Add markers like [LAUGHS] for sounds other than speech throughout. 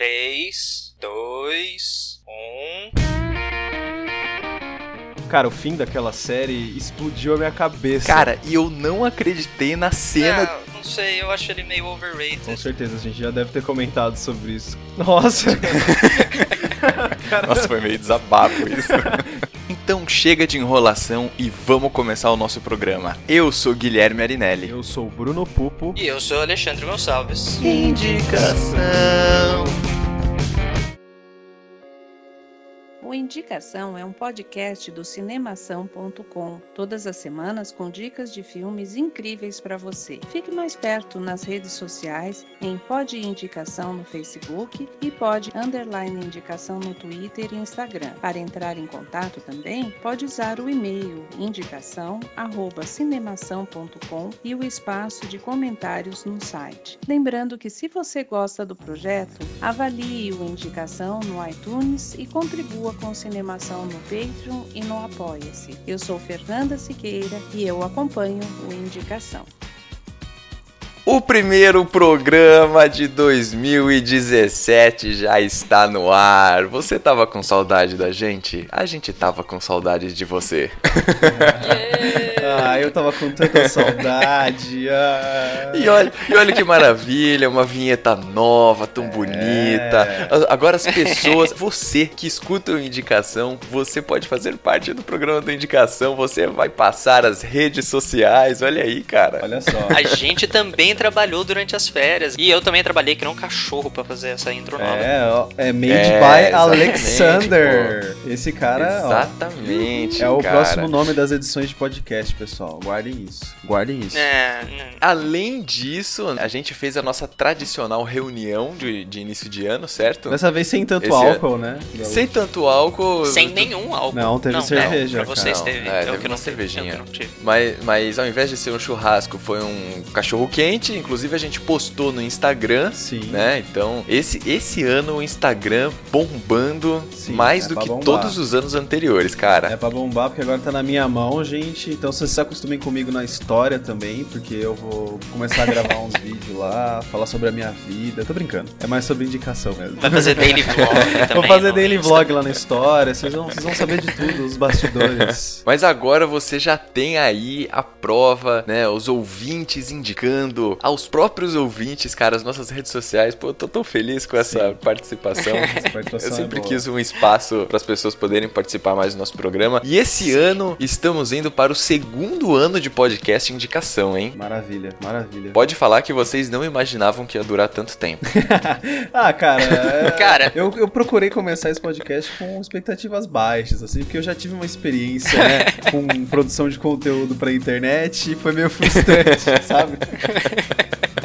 3, 2, 1. Cara, o fim daquela série explodiu a minha cabeça. Cara, e eu não acreditei na cena. Ah, não sei, eu acho ele meio Com overrated. certeza, a gente já deve ter comentado sobre isso. Nossa! [LAUGHS] Nossa, foi meio desabafo isso. [LAUGHS] então chega de enrolação e vamos começar o nosso programa. Eu sou Guilherme Arinelli. Eu sou o Bruno Pupo. E eu sou o Alexandre Gonçalves. Indicação. O Indicação é um podcast do cinemação.com, todas as semanas com dicas de filmes incríveis para você. Fique mais perto nas redes sociais, em Pod Indicação no Facebook e Pod Underline Indicação no Twitter e Instagram. Para entrar em contato também, pode usar o e-mail indicação@cinemação.com e o espaço de comentários no site. Lembrando que se você gosta do projeto, avalie o Indicação no iTunes e contribua com Cinemação no Patreon e no Apoia-se. Eu sou Fernanda Siqueira e eu acompanho o Indicação. O primeiro programa de 2017 já está no ar. Você tava com saudade da gente? A gente tava com saudade de você. [LAUGHS] Ah, eu tava com tanta saudade. Ah. E olha, e olha que maravilha, uma vinheta nova, tão bonita. A- Agora as pessoas, você que escuta o Indicação, você pode fazer parte do programa do Indicação, você vai passar as redes sociais, olha aí, cara. Olha só. A gente também trabalhou durante as férias. E eu também trabalhei que nem um cachorro pra fazer essa intro nova. É, ó, é made É, by Alexander. Esse cara, ó, Exatamente, é o cara. próximo nome das edições de podcast, pessoal. Guardem isso. Guardem isso. É, né. Além disso, a gente fez a nossa tradicional reunião de, de início de ano, certo? Dessa vez sem tanto Esse álcool, né? Sem tanto álcool. sem nenhum álcool. Não, teve cerveja, Pra vocês cara. teve. É, eu teve que não cervejinha. eu que não tive. Mas, mas ao invés de ser um churrasco, foi um cachorro quente. Inclusive a gente postou no Instagram, Sim. né? Então, esse, esse ano o Instagram bombando Sim, mais é do que bombar. todos os anos anteriores, cara. É pra bombar, porque agora tá na minha mão, gente. Então vocês se acostumem comigo na história também, porque eu vou começar a gravar [LAUGHS] uns vídeos lá, falar sobre a minha vida. Tô brincando. É mais sobre indicação mesmo. Vai fazer daily vlog [LAUGHS] também. Vou fazer daily vlog lá na história, vocês vão, vocês vão saber de tudo, os bastidores. [LAUGHS] Mas agora você já tem aí a prova, né? Os ouvintes indicando aos próprios ouvintes, cara, as nossas redes sociais. Pô, eu tô tão feliz com essa Sim. participação. Essa participação Eu é sempre boa. quis um espaço para as pessoas poderem participar mais do nosso programa. E esse ano estamos indo para o segundo ano de podcast indicação, hein? Maravilha, maravilha. Pode falar que vocês não imaginavam que ia durar tanto tempo. [LAUGHS] ah, cara, é- [LAUGHS] Cara. eu, eu procurei começar esse podcast com expectativas baixas, assim, porque eu já tive uma experiência, né, [LAUGHS] com produção de conteúdo pra internet e foi meio frustrante, sabe?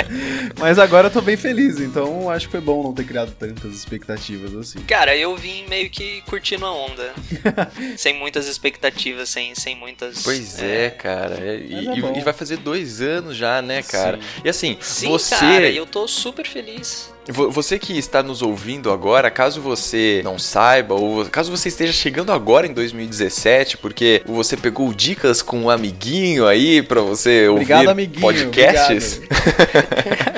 [LAUGHS] Mas agora eu tô bem feliz, então acho que foi bom não ter criado tantas expectativas assim. Cara, eu vim meio que curtindo a onda. [LAUGHS] sem muitas expectativas, sem, sem muitas. Pois é, cara. é- E, Mas é e- e vai fazer dois anos já, né, cara? Sim. E assim, Sim, você. cara, eu tô super feliz. Vo- Você que está nos ouvindo agora, caso você não saiba, ou caso você esteja chegando agora em 2017, porque você pegou dicas com um amiguinho aí pra você Obrigado, ouvir amiguinho, podcasts, [LAUGHS]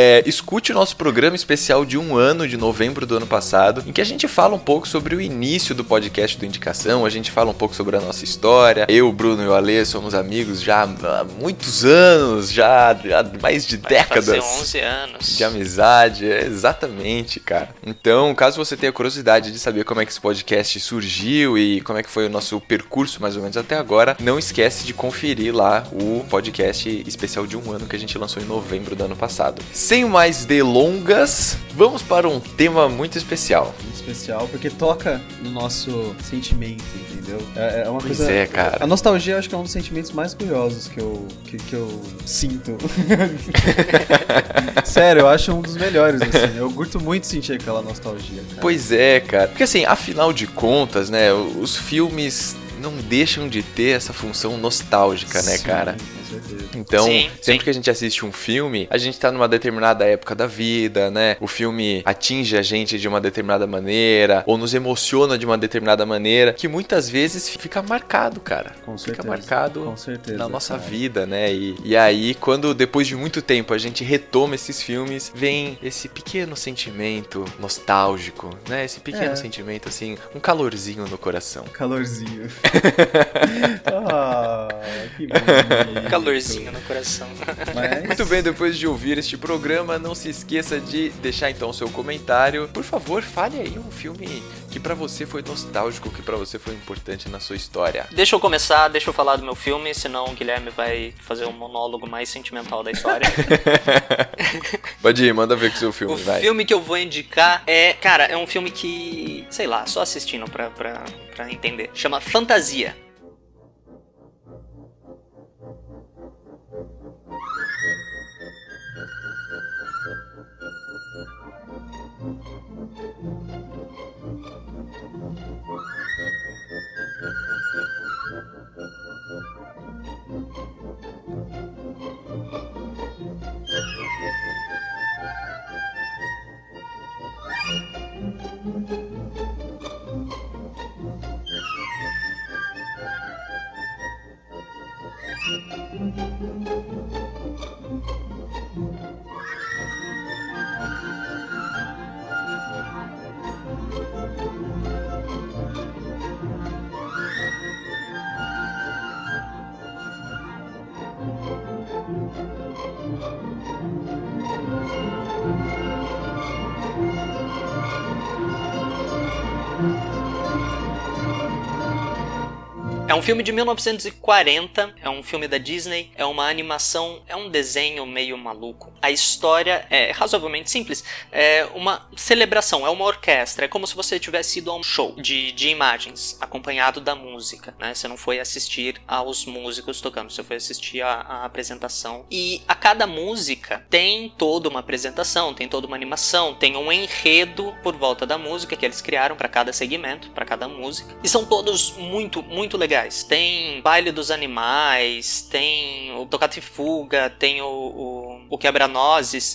é, escute o nosso programa especial de um ano, de novembro do ano passado, em que a gente fala um pouco sobre o início do podcast do Indicação, a gente fala um pouco sobre a nossa história. Eu, o Bruno e o Alê somos amigos já há muitos anos, já há mais de Vai décadas fazer 11 anos. de amizade, é, exatamente, cara. Então, caso você tenha curiosidade de saber como é que esse podcast surgiu e como é que foi o nosso percurso mais ou menos até agora, não esquece de conferir lá o podcast especial de um ano que a gente lançou em novembro do ano passado. Sem mais delongas, vamos para um tema muito especial. Muito especial, porque toca no nosso sentimento, entendeu? É, é uma Pois coisa. é, cara. A nostalgia eu acho que é um dos sentimentos mais curiosos que eu, que, que eu sinto. [LAUGHS] [LAUGHS] Sério, eu acho um dos melhores, assim. Eu curto muito sentir aquela nostalgia. Cara. Pois é, cara. Porque assim, afinal de contas, né, os filmes não deixam de ter essa função nostálgica, né, Sim, cara? Certeza. Então, Sim, sempre sim. que a gente assiste um filme, a gente tá numa determinada época da vida, né? O filme atinge a gente de uma determinada maneira, ou nos emociona de uma determinada maneira, que muitas vezes fica marcado, cara. Com Fica certeza. marcado Com certeza. na nossa cara. vida, né? E, e aí, quando depois de muito tempo a gente retoma esses filmes, vem esse pequeno sentimento nostálgico, né? Esse pequeno É. sentimento, assim, um calorzinho no coração. Calorzinho. [LAUGHS] [LAUGHS] ah, que bonito. [LAUGHS] Calorzinho no coração. Mas... Muito bem, depois de ouvir este programa, não se esqueça de deixar então seu comentário. Por favor, fale aí um filme que pra você foi nostálgico, que pra você foi importante na sua história. Deixa eu começar, deixa eu falar do meu filme, senão o Guilherme vai fazer um monólogo mais sentimental da história. [LAUGHS] Pode ir, manda ver com o seu filme, o vai. filme que eu vou indicar é. Cara, é um filme que. Sei lá, só assistindo pra, pra, pra entender. Chama Fantasia. Um filme de 1940, é um filme da Disney, é uma animação, é um desenho meio maluco. A história é razoavelmente simples, é uma celebração, é uma orquestra, é como se você tivesse ido a um show de, de imagens, acompanhado da música, né? Você não foi assistir aos músicos tocando, você foi assistir a apresentação. E a cada música tem toda uma apresentação, tem toda uma animação, tem um enredo por volta da música que eles criaram para cada segmento, para cada música. E são todos muito, muito legais. Tem Baile dos Animais, tem o Toccata e Fuga, tem o, o, o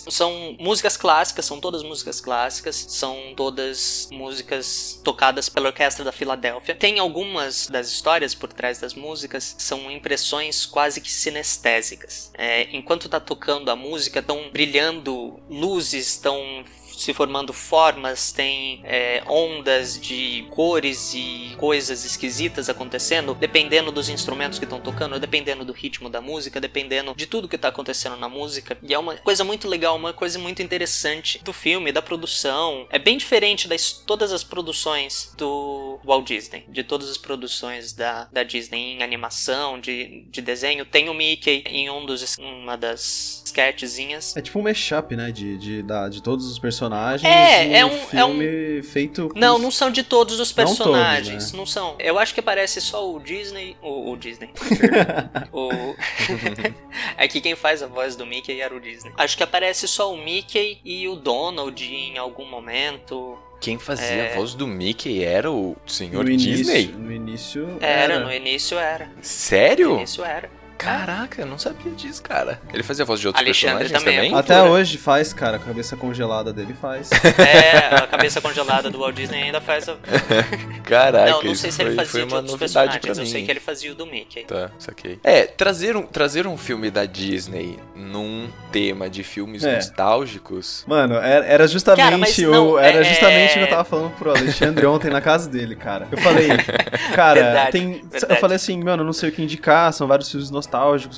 São músicas clássicas, são todas músicas clássicas, são todas músicas tocadas pela Orquestra da Filadélfia. Tem algumas das histórias por trás das músicas, são impressões quase que sinestésicas. É, enquanto tá tocando a música, estão brilhando luzes, estão se formando formas, tem é, ondas de cores e coisas esquisitas acontecendo, dependendo dos instrumentos que estão tocando, dependendo do ritmo da música, dependendo de tudo que está acontecendo na música. E é uma coisa muito legal, uma coisa muito interessante do filme, da produção. É bem diferente das todas as produções do Walt Disney, de todas as produções da, da Disney em animação, de, de desenho. Tem o Mickey em um dos, uma das sketchzinhas. É tipo um mashup, né? De, de, da, de todos os personagens. É, um é um- é filme feito. com Não, os- não são de todos os Não todos, personagens. né? Não são. Eu acho que aparece só o Disney. O, o Disney. [LAUGHS] o... [LAUGHS] é que quem faz a voz do Mickey era o Disney. Acho que aparece só o Mickey e o Donald em algum momento. Quem fazia É. a voz do Mickey era o senhor no início, Disney? No início. Era, no início era. No Sério? início era. Caraca, eu não sabia disso, cara. Ele fazia a voz de outros Alexandre personagens também é também? Até hoje faz, cara. A cabeça congelada dele faz. [LAUGHS] É, a cabeça congelada do Walt Disney ainda faz a. [LAUGHS] Caraca, não, não isso sei se foi, ele foi fazia de outros personagens. Eu sei que ele fazia o do Mickey. Tá, saquei. É, trazer um, trazer um filme da Disney num tema de filmes É. nostálgicos. Mano, era, era justamente Cara, o. não, era é- justamente o que eu tava falando pro Alexandre ontem na casa dele, cara. Eu falei, [LAUGHS] cara, Verdade, tem. Eu verdade. falei assim, mano, eu não sei o que indicar, são vários filmes nostálgicos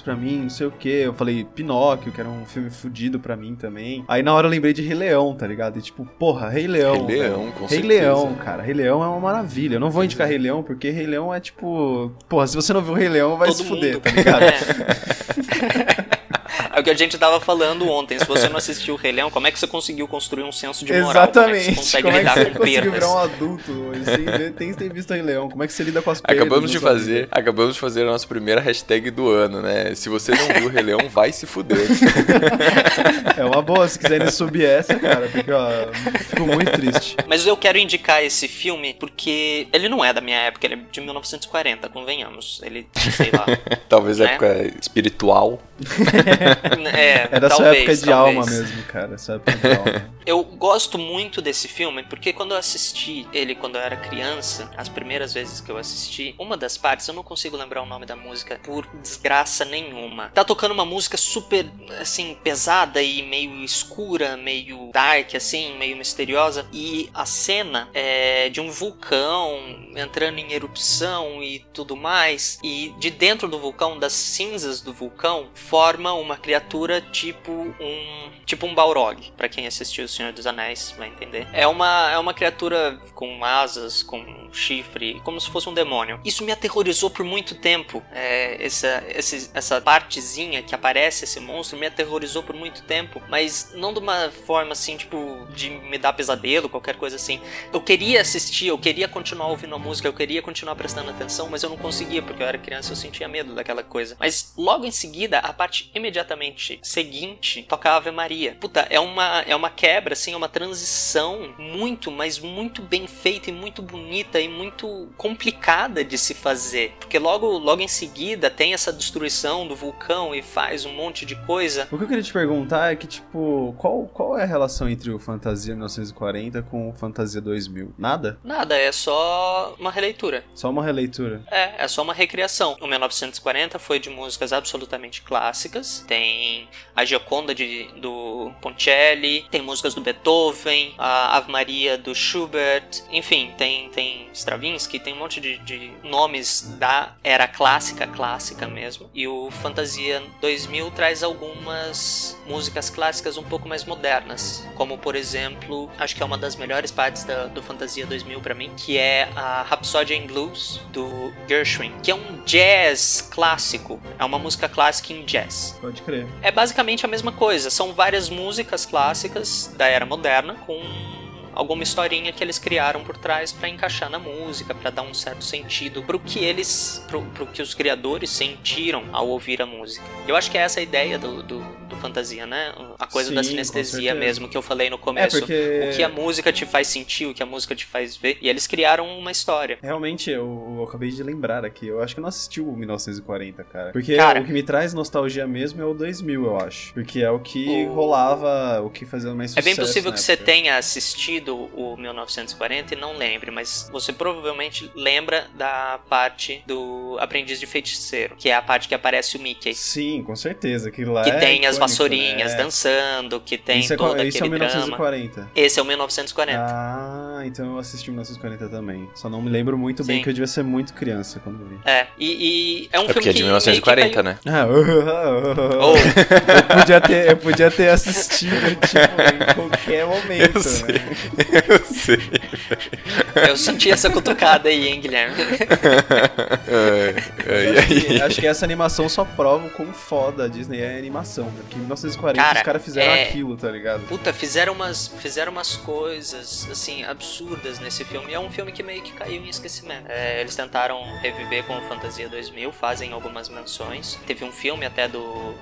pra mim, não sei o que. Eu falei Pinóquio, que era um filme fudido pra mim também. Aí na hora eu lembrei de Rei Leão, tá ligado? E tipo, porra, Rei Leão. Rei Leão, com Rei certeza. Leão, cara. Rei Leão é uma maravilha. Eu não vou indicar Rei Leão, porque Rei Leão é tipo. Porra, se você não viu Rei Leão, vai Todo se fuder, mundo. tá ligado? [LAUGHS] [LAUGHS] É. O que a gente tava falendo ontem. Se você não assistiu o Rei Leão, como é que você conseguiu construir um senso de moral? Exatamente. Como é que você consegue Como é que lidar você com perdas? virar um adulto sem ver- tem, tem visto Rei Leão? Como é que você lida com as perdas? Acabamos de fazer, vida? acabamos de fazer a nossa primeira hashtag do ano, né? Se você não viu o Rei Leão, vai se fuder. [LAUGHS] É uma boa, se quiserem subir essa, cara, porque ó, fico muito triste. Mas eu quero indicar esse filme porque ele não é da minha época, ele é de 1940, convenhamos. Ele, sei lá. [LAUGHS] Talvez Né? época espiritual. [LAUGHS] [LAUGHS] É, É da sua talvez, época de talvez. alma mesmo, cara. Essa época de alma. [LAUGHS] Eu gosto muito desse filme porque quando eu assisti ele quando eu era criança, as primeiras vezes que eu assisti, uma das partes, eu não consigo lembrar o nome da música por desgraça nenhuma. Tá tocando uma música super, assim, pesada e meio escura, meio dark, assim, meio misteriosa. E a cena é de um vulcão entrando em erupção e tudo mais. E de dentro do vulcão, das cinzas do vulcão, forma uma criatura tipo um. Tipo um Balrog, pra quem assistiu O Senhor dos Anéis vai entender. É uma, é uma criatura com asas, com chifre, como se fosse um demônio. Isso me aterrorizou por muito tempo. É, essa, esse- essa partezinha que aparece, esse monstro, me aterrorizou por muito tempo. Mas não de uma forma assim, tipo, de me dar pesadelo, qualquer coisa assim. Eu queria assistir, eu queria continuar ouvindo a música, eu queria continuar prestando atenção, mas eu não conseguia, porque eu era criança eu sentia medo daquela coisa. Mas logo em seguida, a parte imediatamente seguinte toca a Ave Maria. Puta, é uma, é uma quebra, assim, é uma transição muito, mas muito bem feita e muito bonita e muito complicada de se fazer. Porque logo, logo em seguida tem essa destruição do vulcão e faz um monte de coisa. O que eu queria te perguntar é que, tipo, qual, qual é a relação entre o Fantasia 1940 com o Fantasia 2000? Nada? Nada, é só uma releitura. Só uma releitura. É, é só uma recriação. O 1940 foi de músicas absolutamente clássicas. Tem a Gioconda de, do Poncelli, tem músicas do Beethoven, a Ave Maria do Schubert, enfim, tem, tem Stravinsky, tem um monte de, de nomes da era clássica, clássica mesmo. E o Fantasia 2000 traz algumas músicas clássicas um pouco mais modernas, como por exemplo, acho que é uma das melhores partes da, do Fantasia 2000 pra mim, que é a Rhapsody in Blues do Gershwin, que é um jazz clássico, é uma música clássica em jazz. Pode crer. É basicamente a mesma coisa, são várias músicas clássicas da era moderna com alguma historinha que eles criaram por trás pra encaixar na música, pra dar um certo sentido pro que eles, pro, pro que os criadores sentiram ao ouvir a música. Eu acho que é essa a ideia do, do, do fantasia, né? A coisa da Sim, com sinestesia mesmo que eu falei no É, começo. porque... O que a música te faz sentir, o que a música te faz ver. E eles criaram uma história. Realmente, eu, eu acabei de lembrar aqui. Eu acho que eu não assisti o 1940, cara. Porque Cara. o que me traz nostalgia mesmo é o 2000, eu acho. Porque é o que O- rolava, o que fazia mais É sucesso bem possível que você época. tenha assistido o 1940 e não lembre, mas você provavelmente lembra da parte do Aprendiz de Feiticeiro, que é a parte que aparece o Mickey. Sim, com certeza. Que lá Que é tem as vassourinhas né? dançando, que tem isso é, todo isso é o aquele drama. 1940. Esse é o 1940. Ah, então eu assisti 1940 também. Só não me lembro muito bem Sim. que eu devia ser muito criança quando vi. É, e, e é um É filme porque é que de meio que 1940, caiu- né? Ah, Ou, eu, podia ter, eu podia ter assistido, tipo, em qualquer [LAUGHS] momento. [LAUGHS] Eu sei. né? Eu sei. Eu senti essa cutucada aí, hein, Guilherme? Ai, [LAUGHS] Eu acho, que, acho que essa animação só prova o quão foda a Disney é a animação. Porque em 1940 Cara, os caras fizeram é- aquilo, tá ligado? Puta, fizeram umas, fizeram umas coisas, assim, absurdas nesse filme. E é um filme que meio que caiu em esquecimento. É, eles tentaram reviver com o Fantasia 2000, fazem algumas menções. Teve um filme até do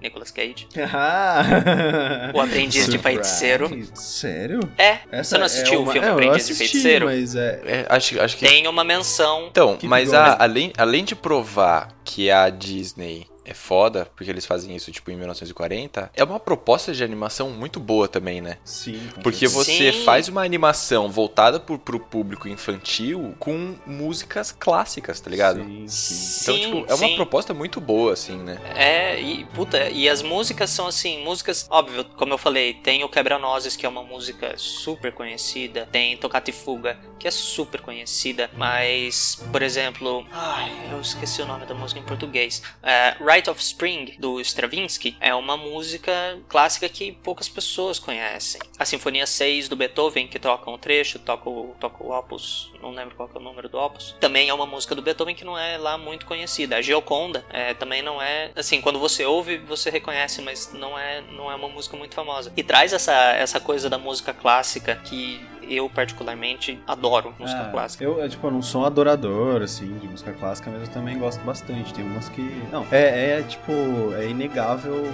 Nicolas Cage. [LAUGHS] Ah! O Aprendiz de Surprise. Feiticeiro. Sério? É, Essa você não assistiu é o uma... filme é, Aprendiz de assisti, Feiticeiro? Mas é... É, acho, acho que. Tem uma menção. Então, Que mas a- além, além de provar que a Disney é foda, porque eles fazem isso tipo em 1940, é uma proposta de animação muito boa também, né? Sim, Porque você Sim. faz uma animação voltada pro, pro público infantil com músicas clássicas, tá ligado? Sim, sim. Então, Sim, tipo, é uma sim. proposta muito boa, assim, né? É, e puta, e as músicas são assim, músicas, óbvio, como eu falei, tem o Quebra-Nozes, que é uma música super conhecida, tem Tocata e Fuga, que é super conhecida, mas, por exemplo, ai, eu esqueci o nome da música em português. É, Rite of Spring, do Stravinsky, é uma música clássica que poucas pessoas conhecem. A Sinfonia 6 do Beethoven, que toca um trecho, toca o, toca o opus, não lembro qual é o número do opus, também é uma música do Beethoven que não é lá muito conhecida. A Gioconda é, também não é, assim, quando você ouve, você reconhece, mas não é, não é uma música muito famosa. E traz essa, essa coisa da música clássica que eu particularmente adoro música É, clássica. Eu, é, tipo, eu não sou um adorador, assim, de música clássica, mas eu também gosto bastante. Tem umas que. Não, é, é tipo, é inegável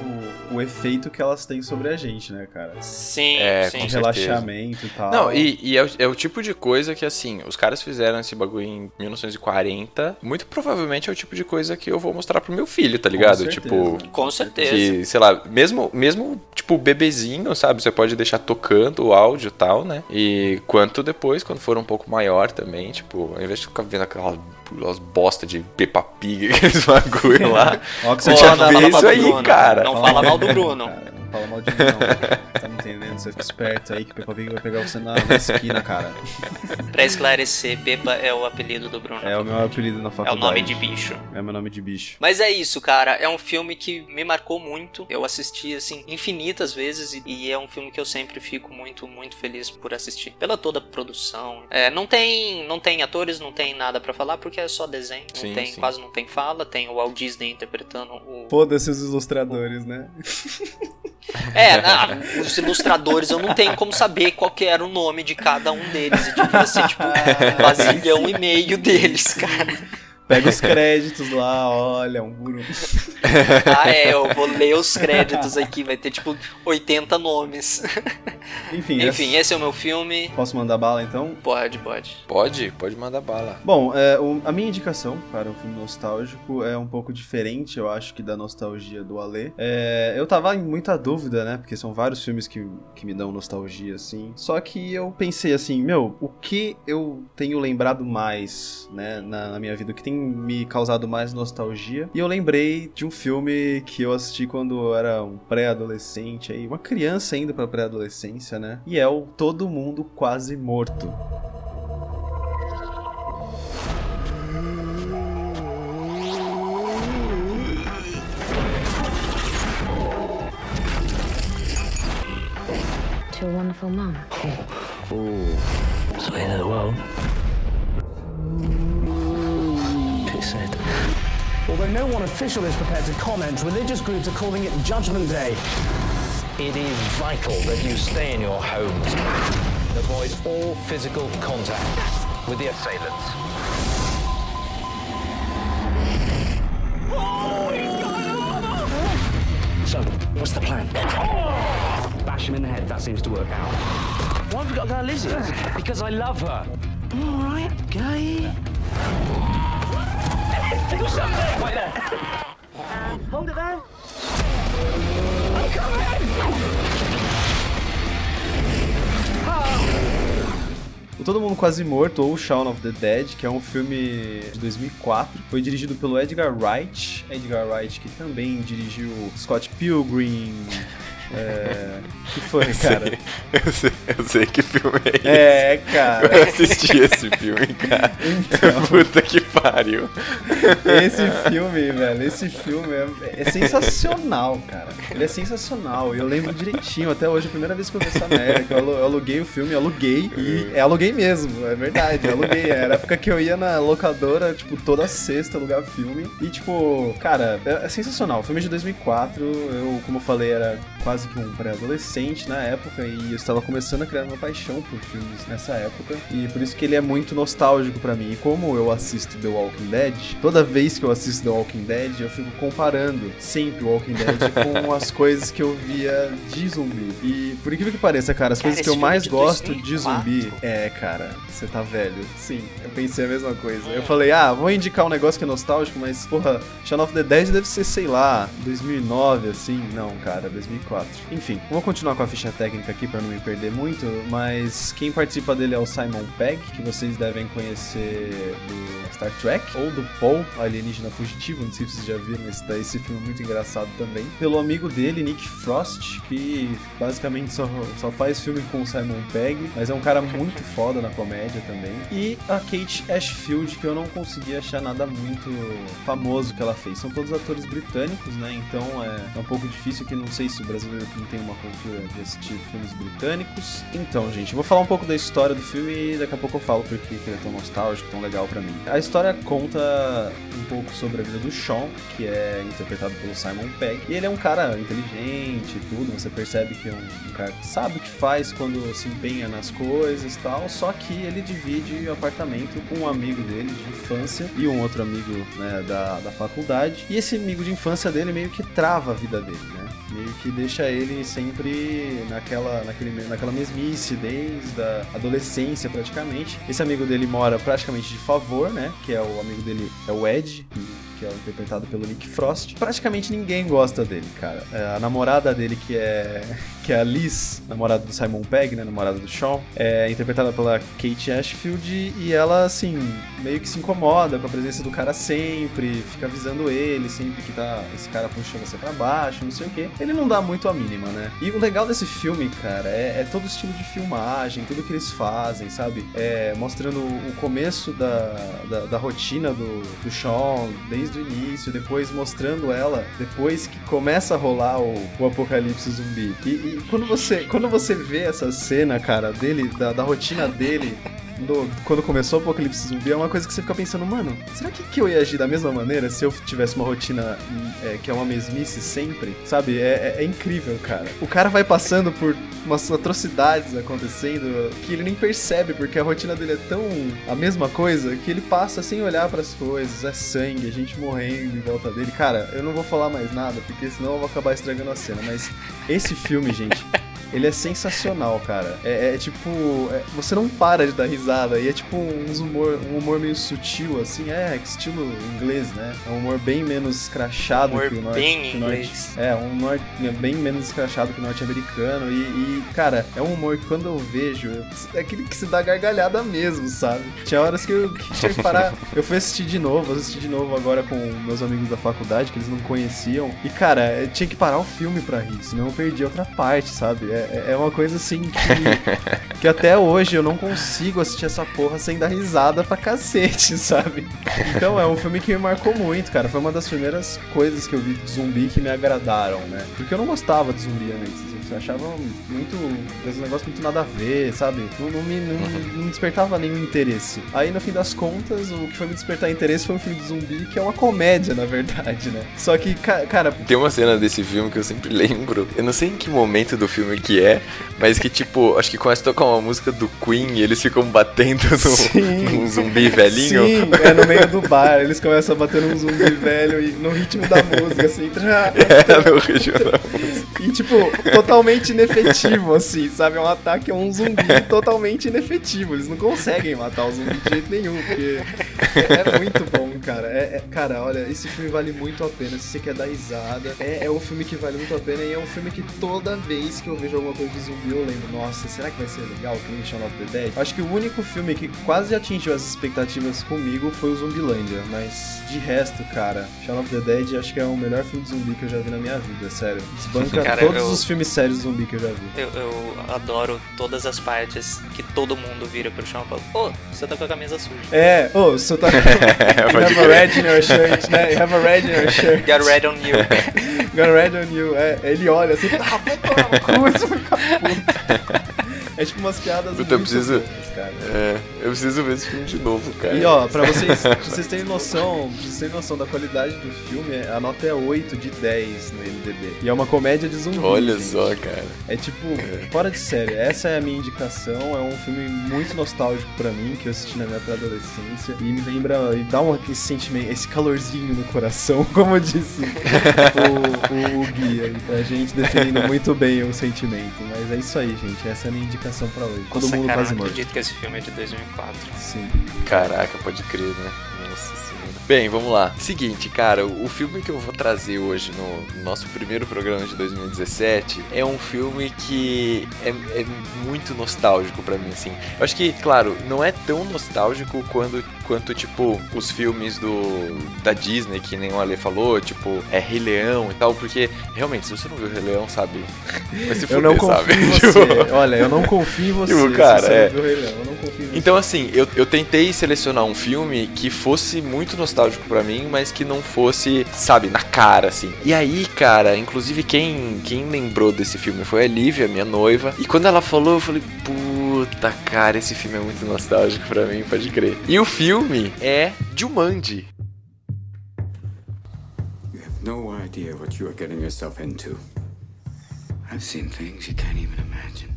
o, efeito que elas têm sobre a gente, né, cara? Sim, É, sim. com relaxamento e tal. Não, e, e é, o, é o tipo de coisa que, assim, os caras fizeram esse bagulho em 1940. Muito provavelmente é o tipo de coisa que eu vou mostrar pro meu filho, tá ligado? certeza. Tipo, Com certeza. que, sei lá, mesmo, mesmo, tipo, bebezinho, sabe? Você pode deixar tocando o áudio e tal, né? E quanto depois, quando for um pouco maior também, tipo, ao invés de ficar vendo aquelas, aquelas bosta de Peppa Pig, [LAUGHS] aqueles bagulho lá. [LAUGHS] Você fala vê mal isso do aí, Bruno. cara. Não fala mal do Bruno. [LAUGHS] Cara, não fala mal de mim, não. Tá me entendendo? Você fica esperto aí que o Peppa Pig vai pegar você na, na esquina, cara. Pra esclarecer, Beba é o apelido do Bruno. É o meu apelido na É o faculdade. nome de bicho. É meu nome de bicho. Mas é isso, cara. É um filme que me marcou muito. Eu assisti, assim, infinitas vezes. e- E é um filme que eu sempre fico muito, muito feliz por assistir. Pela toda a produção. É, não tem não tem atores, não tem nada pra falar, porque é só desenho. Sim, tem, sim. quase não tem fala. Tem o Walt Disney interpretando o... Foda-se os ilustradores, né? [LAUGHS] É, na- os ilustradores, eu não tenho como saber qual que era o nome de cada um deles. E devia ser, tipo, [LAUGHS] um basilhão e meio deles, cara. Pega os créditos lá, olha, um guru. [LAUGHS] Ah, é, eu vou ler os créditos aqui, vai ter, tipo, 80 nomes. Enfim, [LAUGHS] Enfim, esse... esse é o meu filme. posso mandar bala então? Pode, pode. Pode, pode mandar bala. Bom, é, o- a minha indicação para um filme nostálgico é um pouco diferente, eu acho que da nostalgia do Alê. É, eu tava em muita dúvida, né? Porque são vários filmes que, que me dão nostalgia, assim. Só que eu pensei assim, meu, o que eu tenho lembrado mais, né, na, na minha vida, o que tem me causado mais nostalgia? E eu lembrei de um filme que eu assisti quando eu era um pré-adolescente, aí, uma criança ainda pra pré-adolescência, né? E é o Todo Mundo Quase Morto. to a wonderful mum. So the end of the world. Although no one official is prepared to comment, religious groups are calling it Judgment Day. It is vital that you stay in your homes. Avoid all physical contact with the assailants. So, what's the plan? Bash him in the head, that seems to work out. Why have we got to go Lizzie? Because I love her. All right, gay. Do something! There. Hold it there. I'm coming! O Todo Mundo Quase Morto, ou Shaun of the Dead, que é um filme de 2004, foi dirigido pelo Edgar Wright. Edgar Wright, que também dirigiu Scott Pilgrim. É... que foi, cara? Eu sei, eu sei que filme é esse. É, Eu cara. assisti esse filme, cara. [LAUGHS] Então, Puta que pariu. esse filme, velho, esse filme é, é sensacional, cara. Ele é sensacional. Eu lembro direitinho, até hoje, a primeira vez que eu vi essa merda, eu alu- eu aluguei o filme, aluguei. E é, aluguei mesmo, é verdade, aluguei. Era a época que eu ia na locadora, tipo, toda sexta alugar filme. E, tipo, cara, é, é sensacional. O filme de 2004, eu, como eu falei, era quase que um pré-adolescente na época. E eu estava começando a criar uma paixão por filmes nessa época. E por isso que ele é muito nostálgico pra mim. E como eu assisto The Walking Dead, toda vez que eu assisto The Walking Dead, eu fico comparando sempre o Walking Dead [LAUGHS] com as coisas que eu via de zumbi. E por incrível que pareça, cara, as Cara, coisas que eu é mais gosto de 2004. zumbi é, cara, você tá velho. Sim, eu pensei a mesma coisa. Eu falei, ah, vou indicar um negócio que é nostálgico, mas, porra, Shaun of the Dead deve ser, sei lá, 2009, assim. Não, cara, 2004. Enfim, vou continuar com a ficha técnica aqui pra não me perder muito, mas quem participa dele é o Simon Pegg, que vocês devem conhecer do Star Trek, ou do Paul, Alienígena Fugitivo, não sei se vocês já viram, esse, daí, esse filme é muito engraçado também, pelo amigo dele, Nick Frost, que basicamente só, só faz filme com o Simon Pegg, mas é um cara muito [LAUGHS] foda na comédia também, e a Kate Ashfield, que eu não consegui achar nada muito famoso que ela fez. São todos atores britânicos, né, então é, é um pouco difícil que não sei se o brasileiro não tem uma cultura de assistir filmes britânicos. Então, gente, eu vou falar um pouco da história do filme e daqui a pouco eu falo porque ele é tão nostálgico, tão legal pra mim. A história conta um pouco sobre a vida do Sean, que é interpretado pelo Simon Pegg. E ele é um cara inteligente e tudo, você percebe que é um, um cara que sabe o que faz quando se empenha nas coisas e tal, só que ele divide o apartamento com um amigo dele de infância e um outro amigo né, da, da faculdade. E esse amigo de infância dele meio que trava a vida dele, né? Meio que deixa ele sempre naquela, naquele, naquela mesmice desde a adolescência praticamente. Esse amigo dele mora praticamente de favor, né? Que é o amigo dele, é o Ed, que é interpretado pelo Nick Frost. Praticamente ninguém gosta dele, cara. É, a namorada dele, que é que é a Liz, namorada do Simon Pegg, né, namorada do Sean, é interpretada pela Kate Ashfield e ela, assim, meio que se incomoda com a presença do cara sempre, fica avisando ele sempre que tá esse cara puxando você pra baixo, não sei o que. Ele não dá muito a mínima, né? E o legal desse filme, cara, é, é todo o estilo de filmagem, tudo que eles fazem, sabe? É, mostrando o começo da, da, da rotina do, do Sean, desde o início, depois mostrando ela, depois que começa a rolar o, o apocalipse zumbi. E, e quando você, quando você vê essa cena, cara, dele, da, da rotina dele, do- quando começou o Apocalipse Zumbi, é uma coisa que você fica pensando, mano, será que, que eu ia agir da mesma maneira se eu tivesse uma rotina é, que é uma mesmice sempre? Sabe? É, é- é incrível, cara. O cara vai passando por umas atrocidades acontecendo que ele nem percebe, porque a rotina dele é tão a mesma coisa que ele passa sem olhar pras coisas. É sangue, a gente morrendo em volta dele. Cara, eu não vou falar mais nada, porque senão eu vou acabar estragando a cena, mas esse filme, gente. Ele é sensacional, cara. É, é tipo. é- você não para de dar risada. E é tipo uns humor, um humor meio sutil, assim. É, estilo inglês, né? É um humor bem menos escrachado Humor que o norte. bem o norte- inglês. é, um norte, bem menos escrachado que o norte-americano. E, e, cara, é um humor que quando eu vejo, é aquele que se dá gargalhada mesmo, sabe? Tinha horas que eu que tinha que parar. Eu fui assistir de novo, assisti de novo agora com meus amigos da faculdade, que eles não conheciam. E, cara, eu tinha que parar o filme pra rir, senão eu perdi outra parte, sabe? É, é uma coisa assim que, que até hoje eu não consigo assistir essa porra sem dar risada pra cacete, [LAUGHS] sabe? Então é um filme que me marcou muito, cara. Foi uma das primeiras coisas que eu vi de zumbi que me agradaram, né? Porque eu não gostava de zumbi antes. Eu achava muito. Esse negócio muito nada a ver, sabe? Não, não me, não, não me despertava nenhum interesse. Aí no fim das contas, o que foi me despertar interesse foi um filme de zumbi, que é uma comédia, na verdade, né? Só que, ca- cara, Tem uma cena desse filme que eu sempre lembro. Eu não sei em que momento do filme que é, mas que tipo, acho que começa a tocar uma música do Queen e eles ficam batendo no, num zumbi velhinho. Sim, é no meio do bar, eles começam a bater num zumbi velho e no ritmo da música, assim. tra- [LAUGHS] É, no regional. E, tipo, totalmente inefetivo, assim, sabe? É um ataque a um zumbi totalmente inefetivo. Eles não conseguem matar o zumbi de jeito nenhum, porque é, muito bom, cara. É, é- cara, olha, esse filme vale muito a pena. Se você quer dar risada, é, é um filme que vale muito a pena e é um filme que toda vez que eu vejo alguma coisa de zumbi eu lembro, nossa, será que vai ser legal que nem Shaun of the Dead? Acho que o único filme que quase atingiu as expectativas comigo foi o Zumbilândia, mas de resto, cara, Shaun of the Dead acho que é o melhor filme de zumbi que eu já vi na minha vida, sério. Desbanca Cara, todos eu- os filmes sérios de zumbi que eu já vi. Eu, eu adoro todas as partes que todo mundo vira pro chão e fala: Ô, você tá com a camisa suja. É, ô, você tá. [LAUGHS] pode have a red in your shirt, né? You have a red in your shirt. Get red on you. [LAUGHS] Got red on you. É, ele olha assim, ah, vai tomar no cu, puto. [LAUGHS] É tipo umas piadas Puta, eu preciso- boas, cara. É, eu preciso ver esse filme de novo, cara. E ó, pra [LAUGHS] vocês, pra vocês terem noção, pra vocês terem noção da qualidade do filme, a nota é 8 de 10 no MDB. E é uma comédia de zumbi. Olha gente. só, cara. É tipo, fora de série, essa é a minha indicação. É um filme muito nostálgico pra mim, que eu assisti na minha pré-adolescência. E me lembra, e dá um, esse sentimento, esse calorzinho no coração, [LAUGHS] como disse o, o, o Gui aí, pra gente, definindo muito bem o sentimento. Mas é isso aí, gente. Essa é a minha indicação pra hoje. Todo Nossa, mundo cara, quase não morto. acredito que esse filme é de 2004. Sim. Caraca, pode crer, né? Nossa senhora. Bem, vamos lá. Seguinte, cara, o filme que eu vou trazer hoje no nosso primeiro programa de 2017 é um filme que é, é muito nostálgico pra mim, assim. Eu acho que, claro, não é tão nostálgico quando, quanto, tipo, os filmes do da Disney, que nem o Ale falou, tipo, é Rei Leão e tal, porque, realmente, se você não viu Rei Leão, sabe, [LAUGHS] vai se Eu fuder, não sabe? confio em [LAUGHS] Tipo, você. Olha, eu não confio em [LAUGHS] você. Tipo, cara, se você é. não viu Rei Leão, eu não confio em você. Então, assim, eu, eu tentei selecionar um filme que fosse muito nostálgico pra mim, mas que não fosse, sabe, na cara, assim. E aí, cara, inclusive quem, quem lembrou desse filme foi a Lívia, minha noiva. E quando ela falou, eu falei, puta, cara, esse filme é muito nostálgico pra mim, pode crer. E o filme é Jumanji. You have no idea what you are getting yourself into. I've seen things you can't even imagine.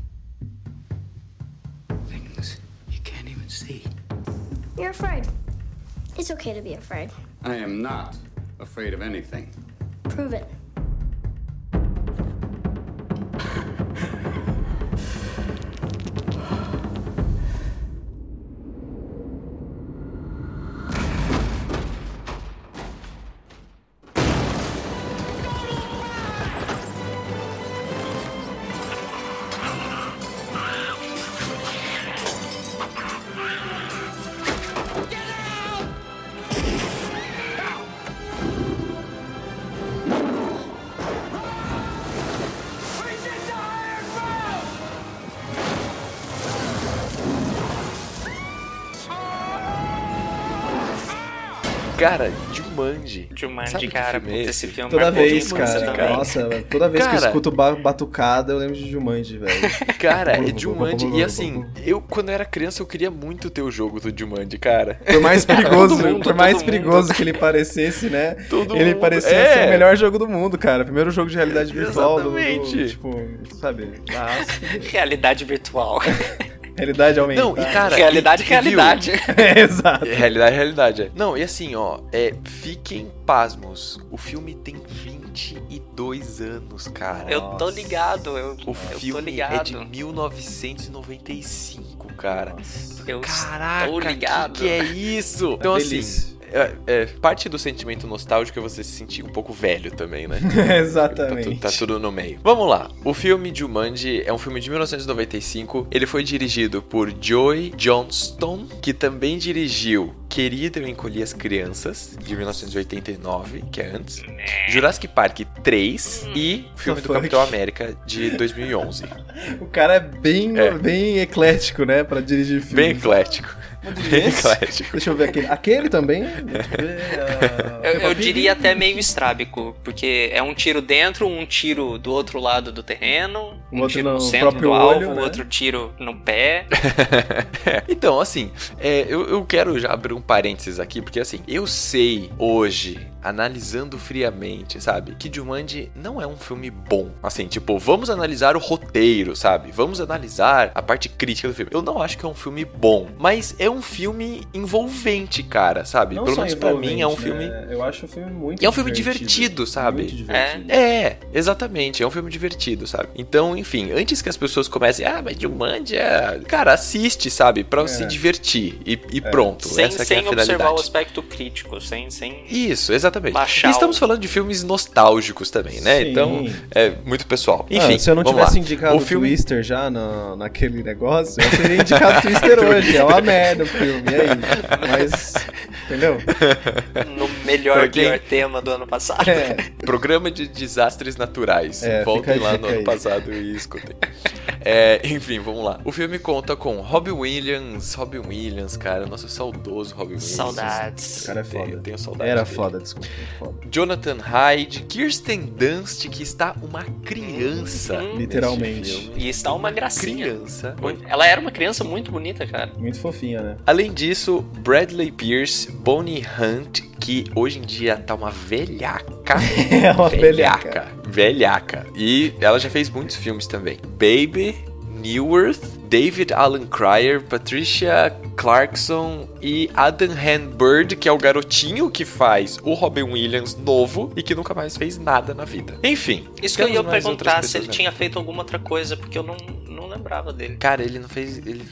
Things you can't even see. You're afraid. It's okay to be afraid. I am not afraid of anything. Prove it. Cara, Jumanji. Jumanji, cara, filme é puta, esse? filme Toda marcou vez, cara. também. Nossa, toda vez que eu Cara- escuto ba- batucada, eu lembro de Jumanji, velho. [LAUGHS] Cara, é Jumanji. E assim, eu quando eu era criança eu queria muito ter o jogo do Jumanji, cara. Por mais [LAUGHS] perigoso, mundo, por mais perigoso que ele parecesse, né? Todo ele mundo- parecia é. ser o melhor jogo do mundo, cara. Primeiro jogo de realidade virtual do, do Exatamente. tipo, sabe? Ah, [LAUGHS] Realidade virtual. Realidade aumentada. Não, e cara. realidade, e- realidade. [LAUGHS] É, exato. É, realidade, realidade. é. Não, e assim, ó, é, fiquem pasmos. O filme tem 22 anos, cara. Eu tô ligado, eu, O eu tô filme é ligado. de 1995, cara. Eu Caraca, estou ligado. que, que é isso? Então, assim, Delícia. É, é, parte do sentimento nostálgico é você se sentir um pouco velho também, né? [LAUGHS] Exatamente. Tá, tá tudo no meio. Vamos lá. O filme Jumanji é um filme de 1995. Ele foi dirigido por Joey Johnston, que também dirigiu Querida Eu Encolhi as Crianças, de 1989, que é antes. Jurassic Park 3 e o filme do fuck? Capitão América de 2011. [LAUGHS] O cara é bem, É. bem eclético, né? Pra dirigir filme. Bem eclético. Bem [LAUGHS] eclético. Deixa eu ver aquele. Aquele também? Deixa eu ver, ah, Eu, eu diria até meio estrábico, porque é um tiro dentro, um tiro do outro lado do terreno, Um um outro tiro no, no centro próprio do alvo, olho, né? outro tiro no pé. [LAUGHS] Então, assim, é, eu, eu quero já abrir um parênteses aqui, porque assim, eu sei hoje, analisando friamente, sabe, que Jumanji não é um filme bom. Assim, tipo, vamos analisar o roteiro, sabe? Vamos analisar a parte crítica do filme. Eu não acho que é um filme bom, mas é um filme envolvente, cara, sabe? Não Pelo menos pra mim é um filme. né? Eu acho o filme muito E é um filme divertido, sabe? Muito divertido. É, exatamente. É um filme divertido, sabe? Então, enfim, antes que as pessoas comecem, ah, mas Jumanji é... Cara, assiste, sabe? Pra É. se divertir. E, e pronto. sem Essa que é sem a observar o finalidade. aspecto crítico, sem. sem... Isso, exatamente. Baixar E estamos o- falando de filmes nostálgicos também, né? Sim. Então, é muito pessoal. Ah, Enfim, se eu não tivesse lá. indicado o filme... Twister já na, naquele negócio, eu teria [LAUGHS] indicado o Twister hoje. É uma merda o filme, e aí? Mas, entendeu? No melhor Pra quem- pior tema do ano passado. É, Programa de desastres naturais. É, Voltem lá no ano aí. passado e escutem. É, enfim, vamos lá. O filme conta com Robin Williams. Robin Williams, cara. Nosso saudoso Robin Williams. Saudades. o cara é foda. tenho saudade. Era dele. foda, desculpa. Foda. Jonathan Hyde, Kirsten Dunst, que está uma criança. Neste Literalmente. filme. E está uma gracinha. Criança. Ela era uma criança muito bonita, cara. Muito fofinha, né? Além disso, Bradley Pierce, Bonnie Hunt, que hoje em dia tá uma velhaca. [LAUGHS] É uma velhaca. Velhaca. E ela já fez muitos filmes também. Baby, New Earth, David Alan Cryer, Patricia Clarkson e Adam Hanbird, que é o garotinho que faz o Robin Williams novo e que nunca mais fez nada na vida. Enfim. Isso que eu ia perguntar se ele tinha feito alguma outra coisa, porque eu não, não lembrava dele. Cara, ele não fez. Ele,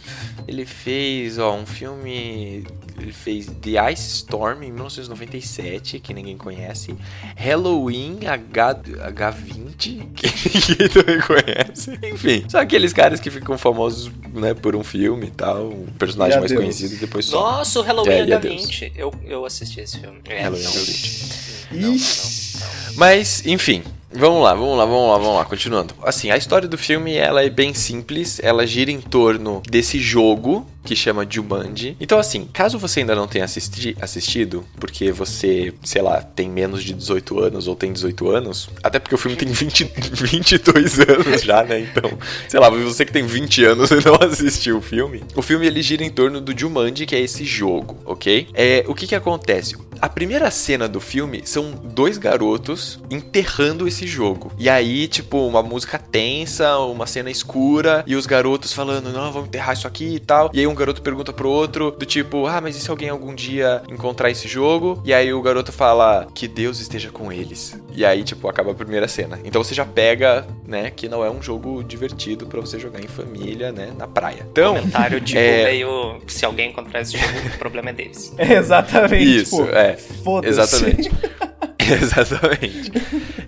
ele fez, ó, um filme. Ele fez The Ice Storm em 1997, que ninguém conhece. Halloween H, H20, que [LAUGHS] ninguém também conhece. Enfim, são aqueles caras que ficam famosos, né, por um filme e tal. Um personagem E mais adeus. conhecido e depois só. Nossa, o Halloween É, e adeus. H20. Eu, eu assisti esse filme. É. Halloween H20. Não, Ixi. Mas, enfim. Vamos lá, vamos lá, vamos lá, vamos lá, continuando. Assim, a história do filme, ela é bem simples, ela gira em torno desse jogo que chama Jumanji. Então, assim, caso você ainda não tenha assisti assistido, porque você, sei lá, tem menos de 18 anos ou tem 18 anos, até porque o filme tem 20, 22 [LAUGHS] anos já, né? Então, sei lá, você que tem 20 anos [LAUGHS] e não assistiu o filme, o filme ele gira em torno do Jumanji, que é esse jogo, ok? É, o que que acontece? A primeira cena do filme são dois garotos enterrando esse jogo. E aí, tipo, uma música tensa, uma cena escura, e os garotos falando, não, vamos enterrar isso aqui e tal. E aí um garoto pergunta pro outro, do tipo, ah, mas e se alguém algum dia encontrar esse jogo? E aí o garoto fala, que Deus esteja com eles. E aí, tipo, acaba a primeira cena. Então você já pega, né, que não é um jogo divertido pra você jogar em família, né, na praia. Então, Comentário, [LAUGHS] tipo, é- meio. Se alguém encontrar esse jogo, o problema é deles. [LAUGHS] Exatamente. Isso, tipo, é. Foda-se. Exatamente. [LAUGHS] Exatamente.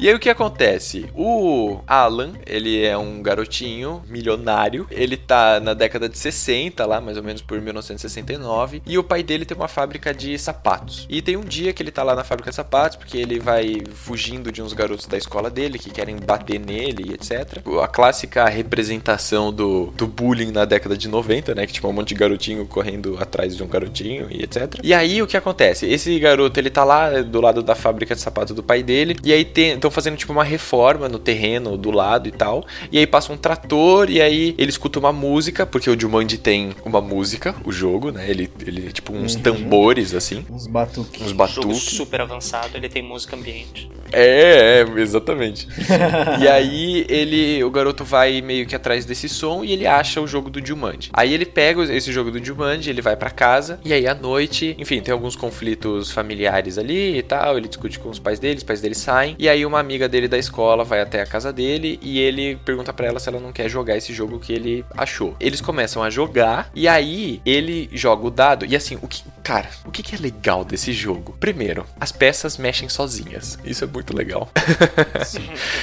E aí o que acontece? O Alan, ele é um garotinho milionário. Ele tá na década de 60, lá, mais ou menos por 1969. E o pai dele tem uma fábrica de sapatos. E tem um dia que ele tá lá na fábrica de sapatos, porque ele vai fugindo de uns garotos da escola dele que querem bater nele etc. A clássica representação do, do bullying na década de 90, né? Que tipo, um monte de garotinho correndo atrás de um garotinho e etc. E aí o que acontece? Esse garoto, ele tá lá do lado da fábrica de sapatos do pai dele. E aí estão fazendo tipo uma reforma no terreno do lado e tal. E aí passa um trator e aí ele escuta uma música, porque o Jumanji tem uma música, o jogo, né? Ele, ele tipo uns tambores assim, Uns batuques. uns Jogo batuques. super avançado, ele tem música ambiente. É, é, exatamente. [LAUGHS] e aí ele, o garoto vai meio que atrás desse som e ele acha o jogo do Jumanji. Aí ele pega esse jogo do Jumanji, ele vai pra casa e aí à noite, enfim, tem alguns conflitos familiares ali e tal, ele discute com os pais dele, os pais dele saem e aí uma amiga dele da escola vai até a casa dele e ele pergunta pra ela se ela não quer jogar esse jogo que ele achou. Eles começam a jogar e aí ele joga o dado e assim, o que, cara, o que que é legal desse jogo? Primeiro, as peças mexem sozinhas. Isso é muito legal.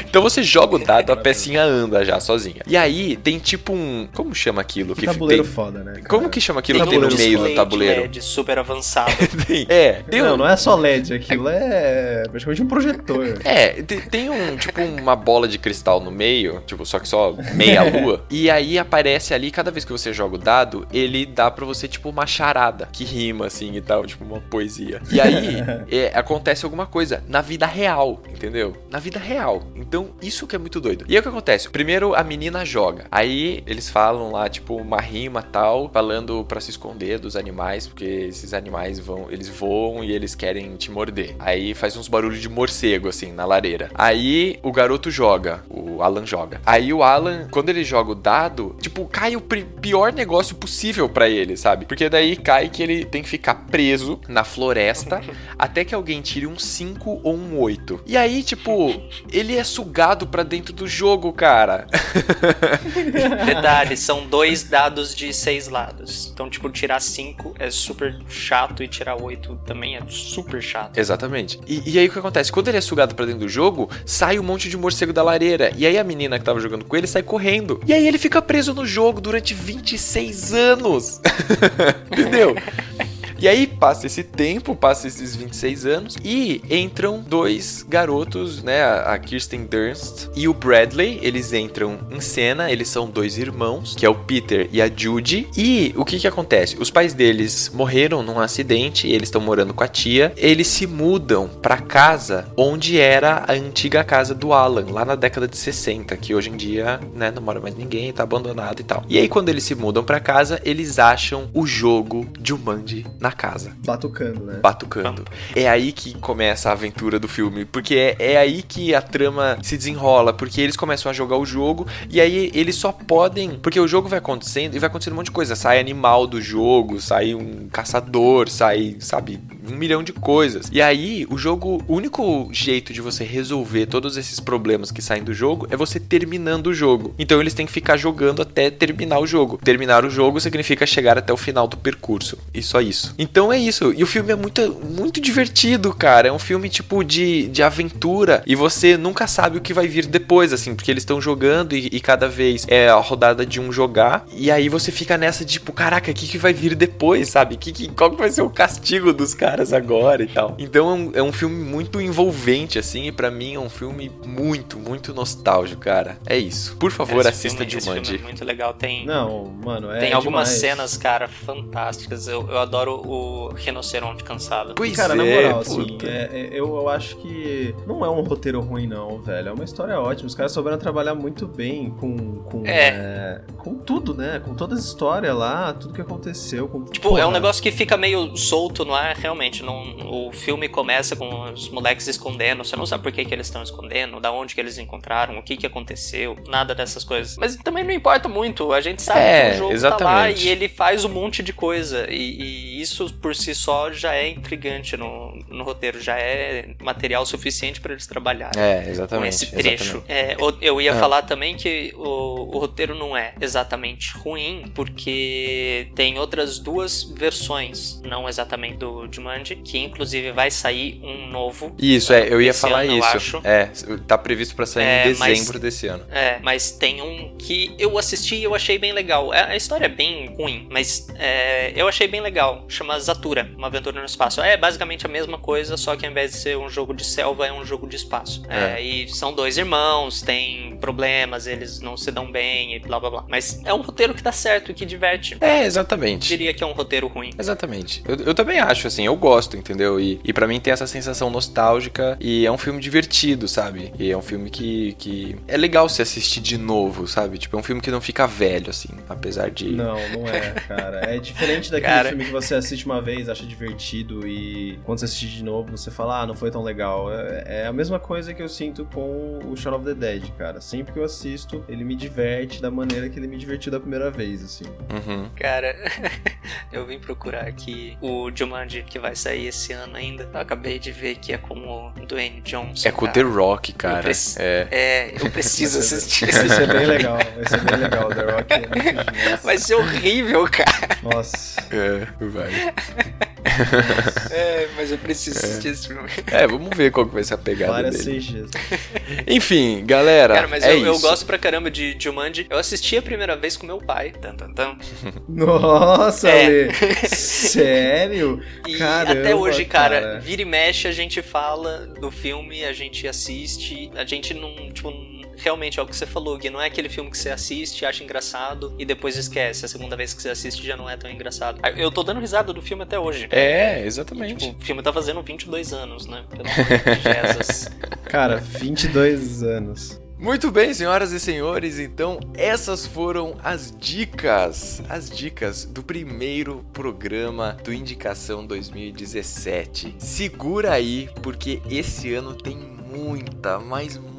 então você joga o dado, a pecinha anda já sozinha. E aí tem tipo um, como chama aquilo Que que tabuleiro tem? foda, né? cara? Como que chama aquilo que tem Tabuleiro no meio do tabuleiro? de LED super avançado. [LAUGHS] Tem. É, tem Não, um, não é só LED, aquilo é praticamente um projetor. É, te- tem um, tipo, uma bola de cristal no meio, tipo, só que só meia lua. [LAUGHS] e aí aparece ali, cada vez que você joga o dado, ele dá pra você, tipo, uma charada que rima, assim, e tal, tipo, uma poesia. E aí, [LAUGHS] é, acontece alguma coisa na vida real, entendeu? Na vida real. Então, isso que é muito doido. E aí o que acontece? Primeiro a menina joga. Aí eles falam lá, tipo, uma rima tal, falando pra se esconder dos animais, porque esses animais vão, eles voam e eles querem te morder. Aí faz uns barulhos de morcego, assim, na lareira. Aí o garoto joga, o Alan joga. Aí o Alan, quando ele joga o dado, tipo, cai o pior negócio possível pra ele, sabe? Porque daí cai que ele tem que ficar preso na floresta [LAUGHS] até que alguém tire um 5 ou um 8. E aí, tipo, ele é sugado pra dentro do jogo, cara. [LAUGHS] Detalhe, são dois [LAUGHS] dados de seis lados. Então, tipo, tirar cinco é super chato e tirar oito também é super chato. Exatamente. E, e aí o que acontece? Quando ele é sugado pra dentro do jogo, sai um monte de morcego da lareira. E aí a menina que tava jogando com ele sai correndo. E aí ele fica preso no jogo durante 26 anos. [LAUGHS] Entendeu? E aí passa esse tempo, passa esses 26 anos e entram dois garotos, né, a Kirsten Dunst e o Bradley, eles entram em cena, eles são dois irmãos, que é o Peter e a Judy. E o que que acontece? Os pais deles morreram num acidente, eles estão morando com a tia. Eles se mudam pra casa onde era a antiga casa do Alan, lá na década de 60, que hoje em dia, né, não mora mais ninguém, tá abandonado e tal. E aí quando eles se mudam pra casa, eles acham o jogo Jumanji na na casa. Batucando, né? Batucando. É aí que começa a aventura do filme. Porque é, é aí que a trama se desenrola. Porque eles começam a jogar o jogo. E aí eles só podem. Porque o jogo vai acontecendo e vai acontecendo um monte de coisa. Sai animal do jogo, sai um caçador, sai, sabe, um milhão de coisas. E aí, o jogo, o único jeito de você resolver todos esses problemas que saem do jogo é você terminando o jogo. Então eles têm que ficar jogando até terminar o jogo. Terminar o jogo significa chegar até o final do percurso. E só isso. Então é isso. E o filme é muito, muito divertido, cara. É um filme tipo de, de aventura. E você nunca sabe o que vai vir depois, assim, porque eles estão jogando e, e cada vez é a rodada de um jogar. E aí você fica nessa, tipo, caraca, o que, que vai vir depois, sabe? Que, que, qual que vai ser o castigo dos caras agora e tal. Então é um, é um filme muito envolvente, assim, e pra mim é um filme muito, muito nostálgico, cara. É isso. Por favor, Esse assista filme, esse Jumanji. filme é muito legal. Tem, Não, mano, é tem algumas demais. cenas, cara, fantásticas. Eu, eu adoro o rinoceronte cansado. Pois Cara, é, na moral, assim, puta. é- é- eu, eu acho que não é um roteiro ruim, não, velho. É uma história ótima. Os caras souberam trabalhar muito bem com, com, É. é, com tudo, né? Com toda a história lá, tudo que aconteceu. Com, Tipo, Porra, é um negócio que fica meio solto no ar, realmente. Não, o filme começa com os moleques escondendo. Você não sabe por que, que eles estão escondendo, da onde que eles encontraram, o que que aconteceu, nada dessas coisas. Mas também não importa muito. A gente sabe É, que o jogo tá lá exatamente. e ele faz um monte de coisa. E, e isso por si só já é intrigante no, no roteiro. Já é material suficiente pra eles trabalharem É, com exatamente. esse trecho. exatamente. É, eu ia Ah. falar também que o, o roteiro não é exatamente ruim, porque tem outras duas versões, não exatamente do Jumanji, que inclusive vai sair um novo. Isso, é, eu ia falar ano, eu isso. É, tá previsto pra sair É, em mas- dezembro desse ano. É, mas tem um que eu assisti e eu achei bem legal. É, A história é bem ruim, mas é, eu achei bem legal. Chama Zatura, uma aventura no espaço. É basicamente a mesma coisa, só que ao invés de ser um jogo de selva, é um jogo de espaço. É. É, e são dois irmãos, tem problemas, eles não se dão bem e blá blá blá. Mas é um roteiro que dá certo e que diverte. É, exatamente. Diria que é um roteiro ruim. Exatamente. Eu, eu também acho, assim, eu gosto, entendeu? E, e para mim tem essa sensação nostálgica e é um filme divertido, sabe? E é um filme que, que é legal se assistir de novo, sabe? Tipo, é um filme que não fica velho, assim, apesar de. Não, não é, [LAUGHS] cara. É diferente daquele Cara. filme que você assiste uma vez, acha divertido e quando você assiste de novo, você fala, ah, não foi tão legal. É, é a mesma coisa que eu sinto com o Shaun of the Dead, cara. Sempre que eu assisto, ele me diverte da maneira que ele me divertiu da primeira vez, assim. Uhum. Cara, [LAUGHS] eu vim procurar aqui o Jumanji que vai sair esse ano ainda. Eu acabei de ver que é com o Dwayne Johnson. É com o cara. The Rock, cara. preci- É. É, eu preciso [LAUGHS] assistir Vai esse ser bem legal, vai ser bem legal. The Rock é muito. [LAUGHS] Vai ser horrível, cara. Nossa. É, vai. É, mas eu preciso assistir esse filme. É, vamos ver qual que vai ser a pegada Várias dele. [LAUGHS] Enfim, galera, Cara, mas é eu, isso. eu gosto pra caramba de Jumanji. Eu assisti a primeira vez com meu pai. Tan, tan, tan. [LAUGHS] Nossa, É. Ale. [LAUGHS] Sério? E Caramba, até hoje, cara, cara. vira e mexe, a gente fala do filme, a gente assiste, a gente não, tipo, não- realmente é o que você falou, Gui, não é aquele filme que você assiste, acha engraçado e depois esquece. A segunda vez que você assiste já não é tão engraçado. Ah, Eu tô dando risada do filme até hoje. É, exatamente. Tipo, o filme tá fazendo 22 anos, né? Pelo amor de Jesus. [LAUGHS] Cara, 22 anos. Muito bem, senhoras e senhores, então essas foram as dicas, as dicas do primeiro programa do Indicação 2017. Segura aí, porque esse ano tem muita, mas muita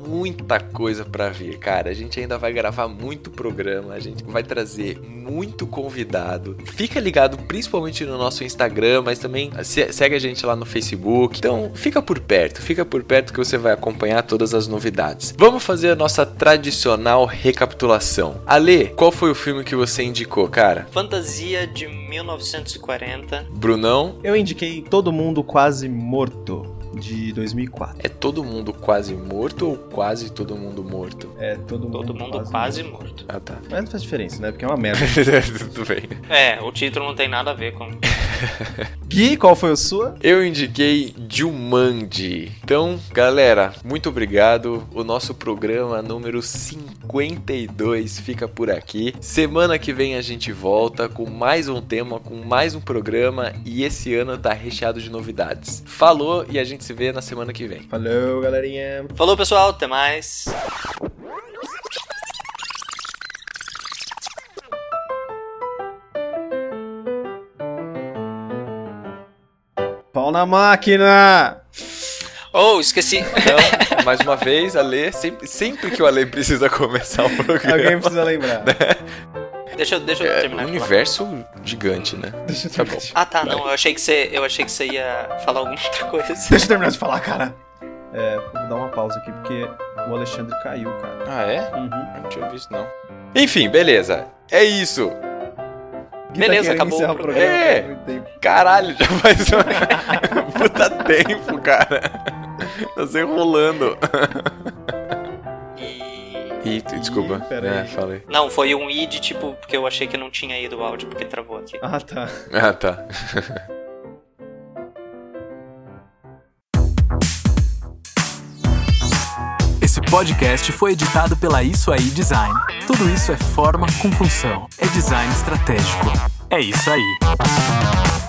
coisa pra vir, cara. A gente ainda vai gravar muito programa, a gente vai trazer muito convidado. Fica ligado principalmente no nosso Instagram, mas também se- segue a gente lá no Facebook. Então, fica por perto, fica por perto que você vai acompanhar todas as novidades. Vamos fazer a nossa tradicional recapitulação. Ale, qual foi o filme que você indicou, cara? Fantasia de 1940. Brunão, Eu indiquei Todo Mundo Quase Morto, de 2004. é todo mundo quase morto ou quase todo mundo morto? É, Todo Mundo, Todo mundo quase morto. Ah, tá. Mas não faz diferença, né? Porque é uma merda. [LAUGHS] Tudo bem. É, o título não tem nada a ver com. [LAUGHS] Gui, qual foi a sua? Eu indiquei Jumanji. Então, galera, muito obrigado. O nosso programa número 52 fica por aqui. Semana que vem a gente volta com mais um tema, com mais um programa e esse ano tá recheado de novidades. Falou e a gente se vê na semana que vem. Falou, galerinha. Falou, pessoal, até mais. Pau na máquina! Oh, esqueci. Então, [LAUGHS] mais uma vez, a Lê, sempre, sempre que o Ale precisa começar o programa. Alguém precisa lembrar. Deixa, eu- deixa eu É terminar um de falar. universo gigante, né? Deixa eu Tá terminar bom. de- Ah, tá, não. Eu achei que você, eu achei que você ia falar alguma outra coisa. Deixa eu terminar de falar, cara. É, vou dar uma pausa aqui porque o Alexandre caiu, cara. Ah, é? Uhum. Eu não tinha visto, não. Enfim, beleza. É isso. Gui Beleza, acabou o programa. É. tempo. Caralho, já faz um [LAUGHS] puta tempo, cara. Tá se enrolando. [LAUGHS] E... Ih, desculpa. É, aí. falei. Não, foi um id, tipo, porque eu achei que não tinha ido o áudio, porque travou aqui. Ah, tá. Ah, tá. [LAUGHS] Esse podcast foi editado pela Isso Aí Design. Tudo isso é forma com função. É design estratégico. É isso aí.